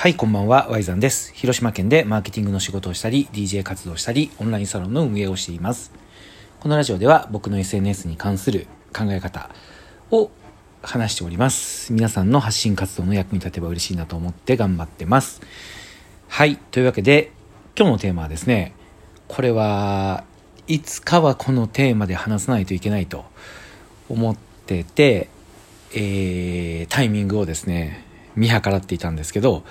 はい、こんばんは、ワイザンです。広島県でマーケティングの仕事をしたり、DJ 活動したり、オンラインサロンの運営をしています。このラジオでは僕の SNS に関する考え方を話しております。皆さんの発信活動の役に立てば嬉しいなと思って頑張ってます。はい、というわけで、今日のテーマはですね、これはいつかはこのテーマで話さないといけないと思ってて、えー、タイミングをですね、見計らっていたんですけど、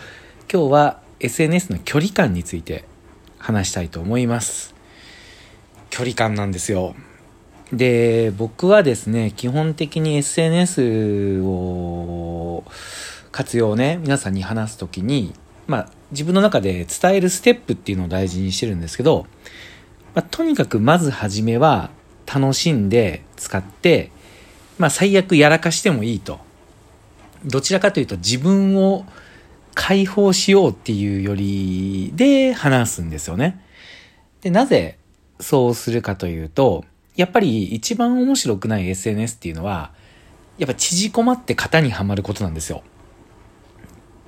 今日は SNS の距離感について話したいと思います。距離感なんですよ。で、僕はですね、基本的に SNS を活用ね、皆さんに話すときに、まあ、自分の中で伝えるステップっていうのを大事にしてるんですけど、まあ、とにかくまずはじめは楽しんで使って、まあ、最悪やらかしてもいいと。どちらかというと自分を解放しようっていうよりで話すんですよね。で、なぜそうするかというと、やっぱり一番面白くない SNS っていうのは、やっぱ縮こまって型にはまることなんですよ。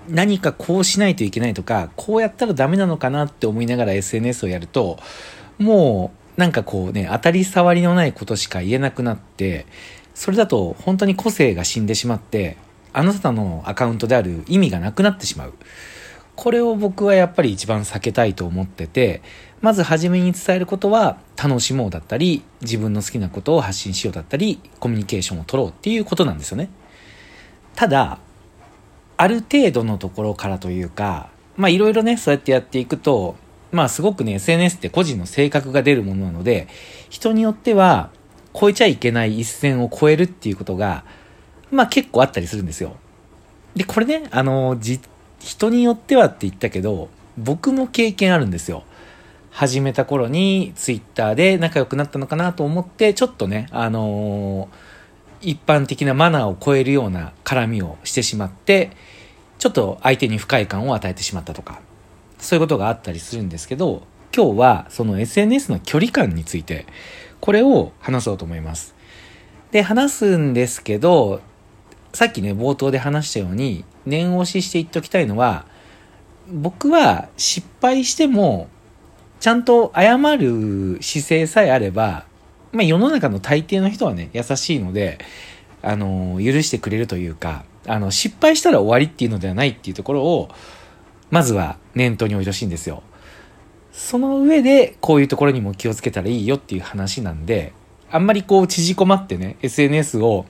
何かこうしないといけないとか、こうやったらダメなのかなって思いながら SNS をやると、もうなんかこうね、当たり障りのないことしか言えなくなって、それだと本当に個性が死んでしまって、あなたのアカウントである意味がなくなってしまう。これを僕はやっぱり一番避けたいと思ってて、まず初めに伝えることは楽しもうだったり、自分の好きなことを発信しようだったり、コミュニケーションを取ろうっていうことなんですよね。ただ、ある程度のところからというか、まあいろいろね、そうやってやっていくと、まあすごくね、SNS って個人の性格が出るものなので、人によっては超えちゃいけない一線を超えるっていうことが、まあ結構あったりするんですよ。で、これね、あの、じ、人によってはって言ったけど、僕も経験あるんですよ。始めた頃にツイッターで仲良くなったのかなと思って、ちょっとね、あの一般的なマナーを超えるような絡みをしてしまって、ちょっと相手に不快感を与えてしまったとか、そういうことがあったりするんですけど、今日はその SNS の距離感について、これを話そうと思います。で、話すんですけど、さっきね、冒頭で話したように、念押しして言っときたいのは、僕は失敗しても、ちゃんと謝る姿勢さえあれば、まあ世の中の大抵の人はね、優しいので、あの、許してくれるというか、あの、失敗したら終わりっていうのではないっていうところを、まずは念頭に置いてほしいんですよ。その上で、こういうところにも気をつけたらいいよっていう話なんで、あんまりこう縮こまってね、SNS を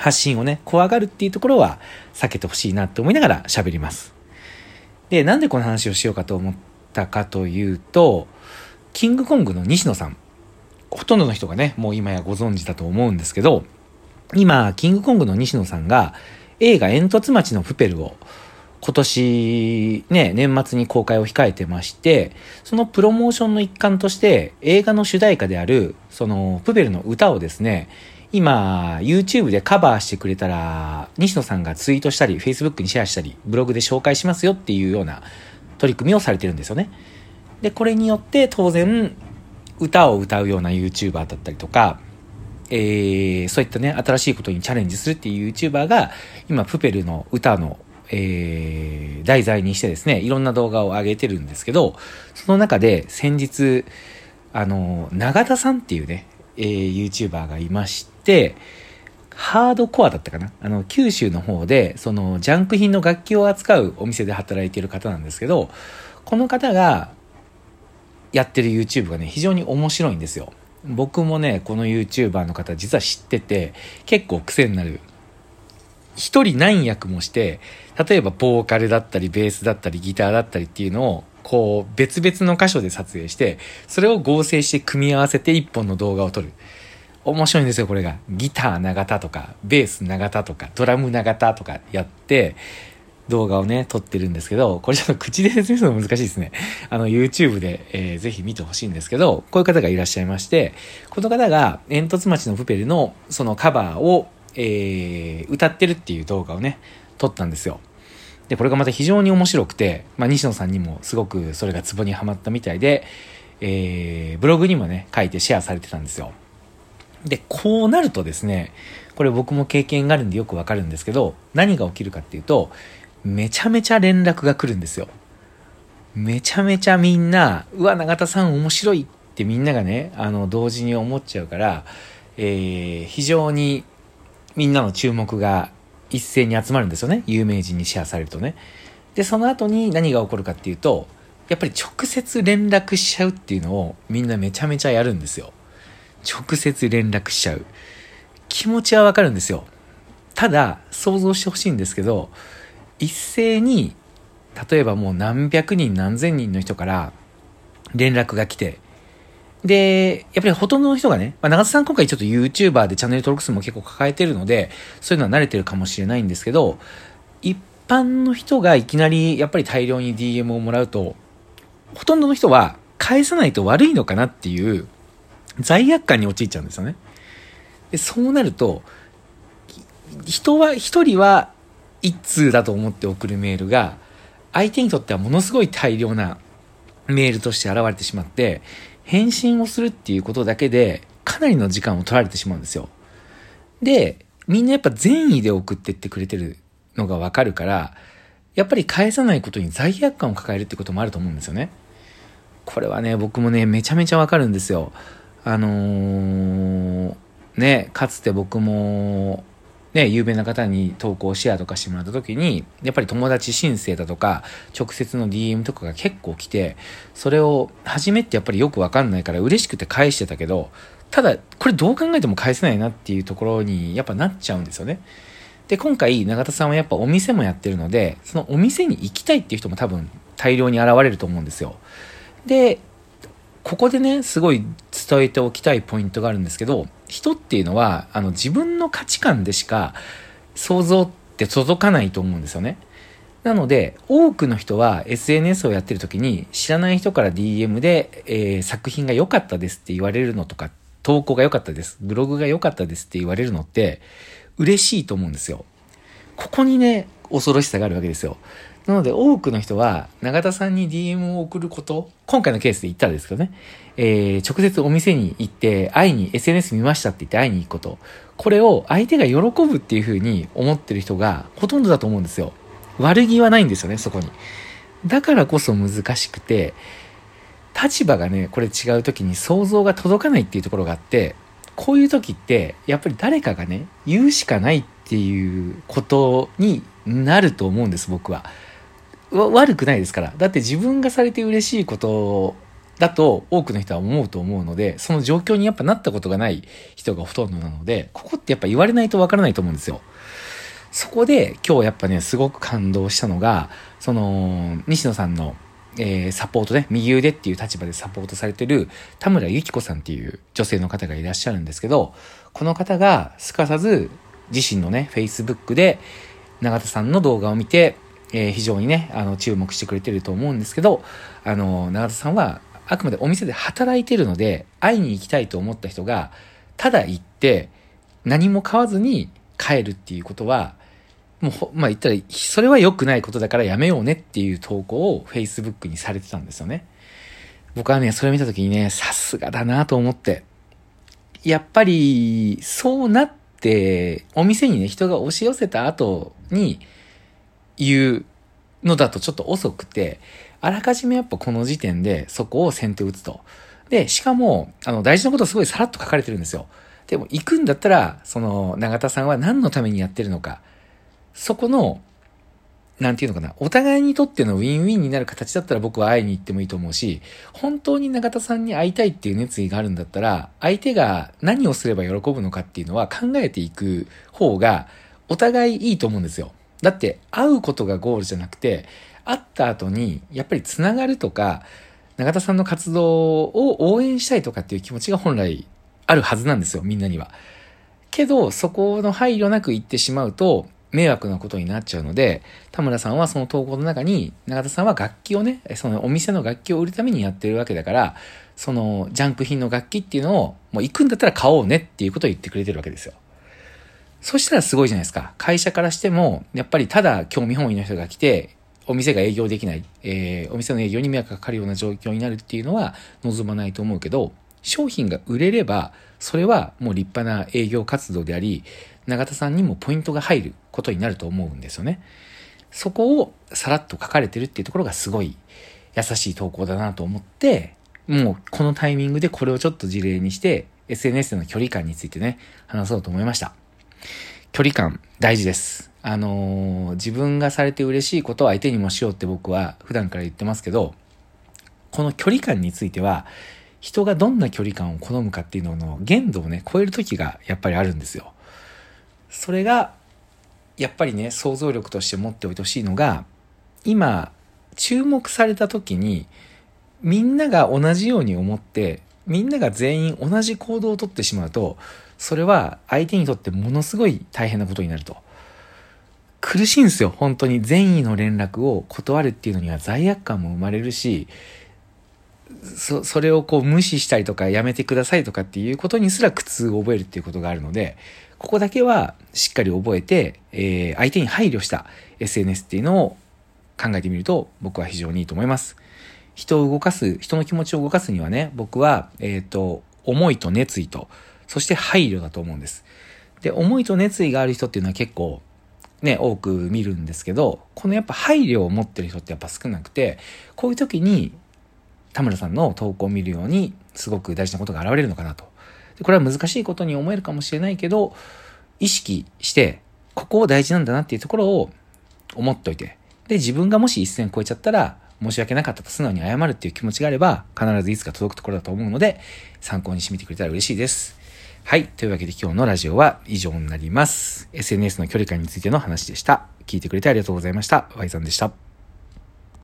発信をね、怖がるっていうところは避けてほしいなって思いながら喋ります。で、なんでこの話をしようかと思ったかというと、キングコングの西野さん。ほとんどの人がね、もう今やご存知だと思うんですけど、今、キングコングの西野さんが映画煙突町のプペルを今年ね、年末に公開を控えてまして、そのプロモーションの一環として映画の主題歌である、そのプペルの歌をですね、今、YouTube でカバーしてくれたら、西野さんがツイートしたり、Facebook にシェアしたり、ブログで紹介しますよっていうような取り組みをされてるんですよね。で、これによって当然、歌を歌うような YouTuber だったりとか、えー、そういったね、新しいことにチャレンジするっていう YouTuber が、今、プペルの歌の、えー、題材にしてですね、いろんな動画を上げてるんですけど、その中で先日、あの、長田さんっていうね、えー、YouTuber がいまして、ハードコアだったかな？あの、九州の方で、その、ジャンク品の楽器を扱うお店で働いている方なんですけど、この方がやってる YouTube がね、非常に面白いんですよ。僕もね、この YouTuber の方実は知ってて、結構癖になる。一人何役もして、例えばボーカルだったり、ベースだったり、ギターだったりっていうのを、こう、別々の箇所で撮影して、それを合成して組み合わせて一本の動画を撮る。面白いんですよ、これが。ギター長田とか、ベース長田とか、ドラム長田とかやって、動画をね、撮ってるんですけど、これちょっと口で説明するの難しいですね。あの、YouTube で、えー、ぜひ見てほしいんですけど、こういう方がいらっしゃいまして、この方が煙突町のプペルのそのカバーを、えー、歌ってるっていう動画をね、撮ったんですよ。で、これがまた非常に面白くて、まあ、西野さんにもすごくそれがツボにはまったみたいで、えー、ブログにもね、書いてシェアされてたんですよ。で、こうなるとですね、これ僕も経験があるんでよくわかるんですけど、何が起きるかっていうと、めちゃめちゃ連絡が来るんですよ。めちゃめちゃみんな、うわ、永田さん面白いってみんながね、あの、同時に思っちゃうから、えー、非常にみんなの注目が一斉に集まるんですよね。有名人にシェアされるとね。で、その後に何が起こるかっていうと、やっぱり直接連絡しちゃうっていうのをみんなめちゃめちゃやるんですよ。直接連絡しちゃう。気持ちはわかるんですよ。ただ、想像してほしいんですけど、一斉に、例えばもう何百人何千人の人から連絡が来て、で、やっぱりほとんどの人がね、まあ、長津さん今回ちょっと YouTuber でチャンネル登録数も結構抱えてるので、そういうのは慣れてるかもしれないんですけど、一般の人がいきなりやっぱり大量に DM をもらうと、ほとんどの人は返さないと悪いのかなっていう罪悪感に陥っちゃうんですよね。で、そうなると、人は、一人は一通だと思って送るメールが、相手にとってはものすごい大量なメールとして現れてしまって、返信をするっていうことだけで、かなりの時間を取られてしまうんですよ。で、みんなやっぱ善意で送ってってくれてるのがわかるから、やっぱり返さないことに罪悪感を抱えるってこともあると思うんですよね。これはね、僕もね、めちゃめちゃわかるんですよ。あのー、ね、かつて僕も、ね、有名な方に投稿シェアとかしてもらった時に、やっぱり友達申請だとか、直接の DM とかが結構来て、それを初めってやっぱりよくわかんないから嬉しくて返してたけど、ただ、これどう考えても返せないなっていうところにやっぱなっちゃうんですよね。で、今回、永田さんはやっぱお店もやってるので、そのお店に行きたいっていう人も多分大量に現れると思うんですよ。で、ここでね、すごい伝えておきたいポイントがあるんですけど、人っていうのは、あの、自分の価値観でしか想像って届かないと思うんですよね。なので、多くの人は SNS をやってる時に知らない人から DM で、えー、作品が良かったですって言われるのとか、投稿が良かったです、ブログが良かったですって言われるのって嬉しいと思うんですよ。ここにね、恐ろしさがあるわけですよ。なので多くの人は永田さんに DM を送ること、今回のケースで言ったらですけどね、えー、直接お店に行って会いに SNS 見ましたって言って会いに行くこと、これを相手が喜ぶっていうふうに思ってる人がほとんどだと思うんですよ。悪気はないんですよね、そこに。だからこそ難しくて、立場がね、これ違う時に想像が届かないっていうところがあって、こういう時って、やっぱり誰かがね、言うしかないっていうことになると思うんです、僕は。悪くないですから。だって自分がされて嬉しいことだと多くの人は思うと思うので、その状況にやっぱなったことがない人がほとんどなので、ここってやっぱ言われないとわからないと思うんですよ。そこで今日やっぱね、すごく感動したのが、その、西野さんの、えー、サポートね、右腕っていう立場でサポートされてる田村由紀子さんっていう女性の方がいらっしゃるんですけど、この方がすかさず自身のね、Facebook で永田さんの動画を見て、えー、非常にね、あの、注目してくれてると思うんですけど、あの、永田さんは、あくまでお店で働いてるので、会いに行きたいと思った人が、ただ行って、何も買わずに帰るっていうことは、もう、まあ言ったら、それは良くないことだからやめようねっていう投稿を Facebook にされてたんですよね。僕はね、それを見た時にね、さすがだなと思って。やっぱり、そうなって、お店にね、人が押し寄せた後に、言うのだとちょっと遅くて、あらかじめやっぱこの時点でそこを先手打つと。で、しかも、あの、大事なことすごいさらっと書かれてるんですよ。でも、行くんだったら、その、永田さんは何のためにやってるのか、そこの、なんていうのかな、お互いにとってのウィンウィンになる形だったら僕は会いに行ってもいいと思うし、本当に永田さんに会いたいっていう熱意があるんだったら、相手が何をすれば喜ぶのかっていうのは考えていく方が、お互いいいと思うんですよ。だって会うことがゴールじゃなくて、会った後にやっぱりつながるとか、永田さんの活動を応援したいとかっていう気持ちが本来あるはずなんですよ、みんなには。けど、そこの配慮なく言ってしまうと、迷惑なことになっちゃうので、田村さんはその投稿の中に、永田さんは楽器をね、そのお店の楽器を売るためにやってるわけだから、そのジャンク品の楽器っていうのを、もう行くんだったら買おうねっていうことを言ってくれてるわけですよ。そしたらすごいじゃないですか。会社からしても、やっぱりただ興味本位の人が来て、お店が営業できない、えー、お店の営業に迷惑がかかるような状況になるっていうのは望まないと思うけど、商品が売れれば、それはもう立派な営業活動であり、永田さんにもポイントが入ることになると思うんですよね。そこをさらっと書かれてるっていうところがすごい優しい投稿だなと思って、もうこのタイミングでこれをちょっと事例にして、SNS での距離感についてね、話そうと思いました。距離感大事です。あのー、自分がされて嬉しいことを相手にもしようって僕は普段から言ってますけど、この距離感については、人がどんな距離感を好むかっていうのの限度をね、超える時がやっぱりあるんですよ。それが、やっぱりね、想像力として持っておいてほしいのが、今、注目された時に、みんなが同じように思って、みんなが全員同じ行動をとってしまうと、それは相手にとってものすごい大変なことになると。苦しいんですよ、本当に。善意の連絡を断るっていうのには罪悪感も生まれるし、そ、それをこう無視したりとかやめてくださいとかっていうことにすら苦痛を覚えるっていうことがあるので、ここだけはしっかり覚えて、えー、相手に配慮した SNS っていうのを考えてみると僕は非常にいいと思います。人を動かす、人の気持ちを動かすにはね、僕は、えっ、ー、と、思いと熱意と、そして配慮だと思うんです。で、思いと熱意がある人っていうのは結構、ね、多く見るんですけど、このやっぱ配慮を持ってる人ってやっぱ少なくて、こういう時に田村さんの投稿を見るように、すごく大事なことが現れるのかなと。でこれは難しいことに思えるかもしれないけど、意識して、ここを大事なんだなっていうところを思っといて、で、自分がもし一線超えちゃったら、申し訳なかったと素直に謝るっていう気持ちがあれば、必ずいつか届くところだと思うので、参考にしてみてくれたら嬉しいです。はい。というわけで今日のラジオは以上になります。SNS の距離感についての話でした。聞いてくれてありがとうございました。Y さんでした。